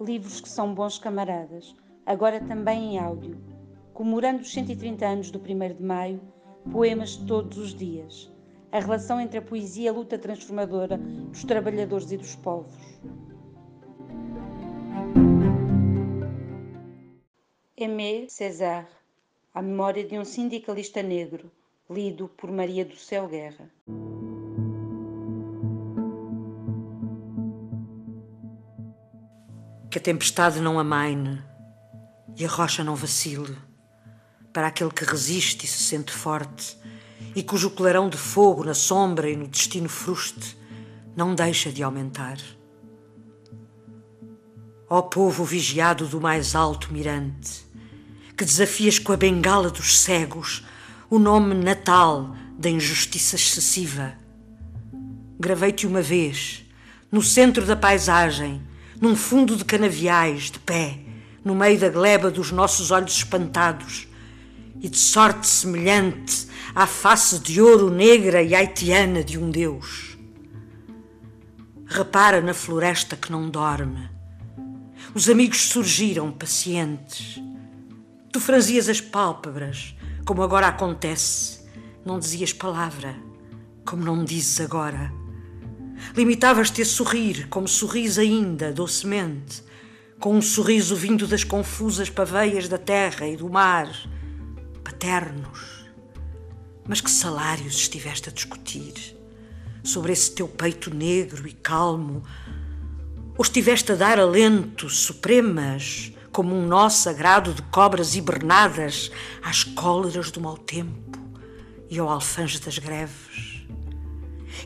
livros que são bons camaradas, agora também em áudio, comemorando os 130 anos do 1 de Maio, poemas todos os dias, a relação entre a poesia e a luta transformadora dos trabalhadores e dos povos. Aimé César, a memória de um sindicalista negro, lido por Maria do Céu Guerra. Que a tempestade não amaine e a rocha não vacile, para aquele que resiste e se sente forte, e cujo clarão de fogo na sombra e no destino fruste não deixa de aumentar. Ó povo vigiado do mais alto mirante, que desafias com a bengala dos cegos o nome natal da injustiça excessiva. Gravei-te uma vez, no centro da paisagem, num fundo de canaviais, de pé, no meio da gleba dos nossos olhos espantados, e de sorte semelhante à face de ouro negra e haitiana de um Deus. Repara na floresta que não dorme. Os amigos surgiram pacientes. Tu franzias as pálpebras, como agora acontece. Não dizias palavra, como não dizes agora. Limitavas-te a sorrir, como sorris ainda, docemente, com um sorriso vindo das confusas paveias da terra e do mar, paternos. Mas que salários estiveste a discutir sobre esse teu peito negro e calmo? Ou estiveste a dar alento supremas, como um nó sagrado de cobras hibernadas às cóleras do mau tempo e ao alfange das greves?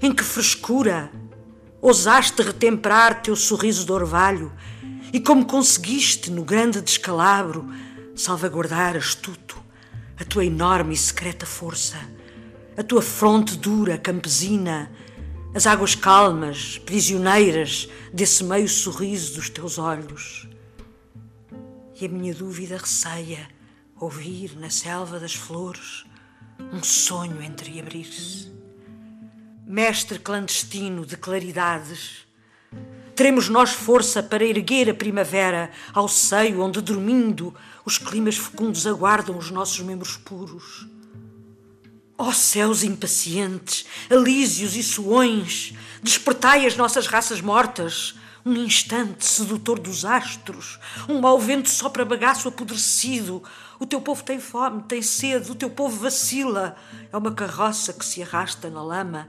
Em que frescura ousaste retemperar teu sorriso de orvalho e como conseguiste, no grande descalabro, salvaguardar astuto a tua enorme e secreta força, a tua fronte dura, campesina, as águas calmas, prisioneiras desse meio sorriso dos teus olhos. E a minha dúvida receia ouvir na selva das flores um sonho entreabrir-se mestre clandestino de claridades. Teremos nós força para erguer a primavera ao seio onde, dormindo, os climas fecundos aguardam os nossos membros puros. Ó oh, céus impacientes, alísios e suões, despertai as nossas raças mortas, um instante sedutor dos astros, um mau vento sopra bagaço apodrecido. O teu povo tem fome, tem sede, o teu povo vacila. É uma carroça que se arrasta na lama,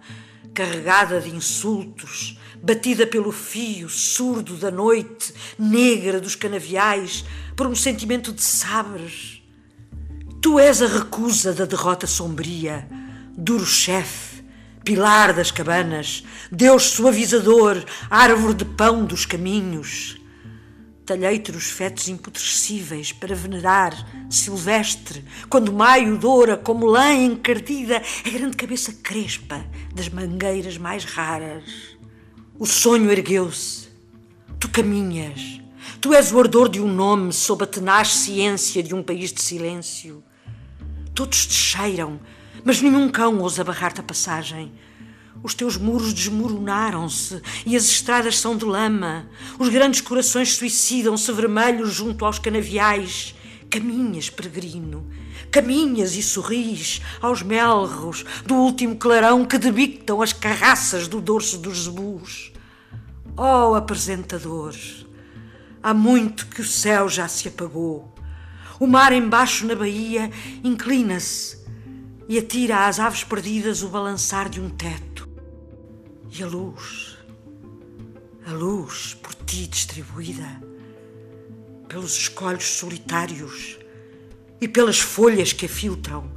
carregada de insultos, batida pelo fio surdo da noite, negra dos canaviais, por um sentimento de sabres. Tu és a recusa da derrota sombria, duro chefe pilar das cabanas, Deus suavizador, árvore de pão dos caminhos. Talhei-te os fetos imputrescíveis para venerar, silvestre, quando maio doura como lã encardida a grande cabeça crespa das mangueiras mais raras. O sonho ergueu-se. Tu caminhas. Tu és o ardor de um nome sob a tenaz ciência de um país de silêncio. Todos te cheiram, mas nenhum cão ousa barrar-te a passagem. Os teus muros desmoronaram-se e as estradas são de lama. Os grandes corações suicidam-se vermelhos junto aos canaviais. Caminhas, peregrino, caminhas e sorris aos melros do último clarão que debitam as carraças do dorso dos zebus. Oh, apresentador, há muito que o céu já se apagou. O mar embaixo na baía inclina-se e atira às aves perdidas o balançar de um teto. E a luz, a luz por ti distribuída, pelos escolhos solitários e pelas folhas que a filtram,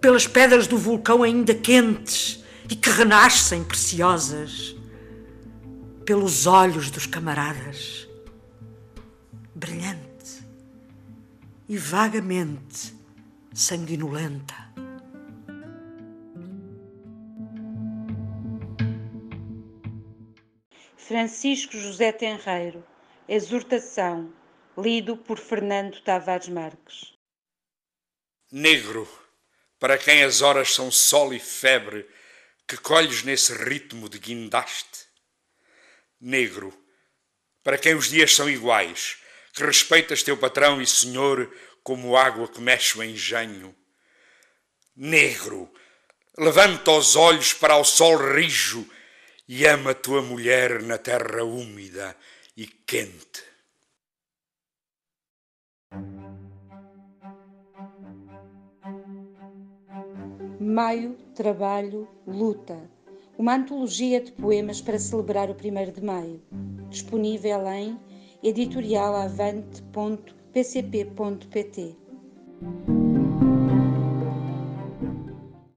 pelas pedras do vulcão ainda quentes e que renascem preciosas, pelos olhos dos camaradas, brilhante e vagamente sanguinolenta. Francisco José Tenreiro, Exortação, lido por Fernando Tavares Marques. Negro, para quem as horas são sol e febre, que colhes nesse ritmo de guindaste. Negro, para quem os dias são iguais, que respeitas teu patrão e senhor como água que mexe o engenho. Negro, levanta os olhos para o sol rijo e ama tua mulher na terra úmida e quente. Maio, Trabalho, Luta. Uma antologia de poemas para celebrar o 1 de Maio. Disponível em editorialavante.pcp.pt.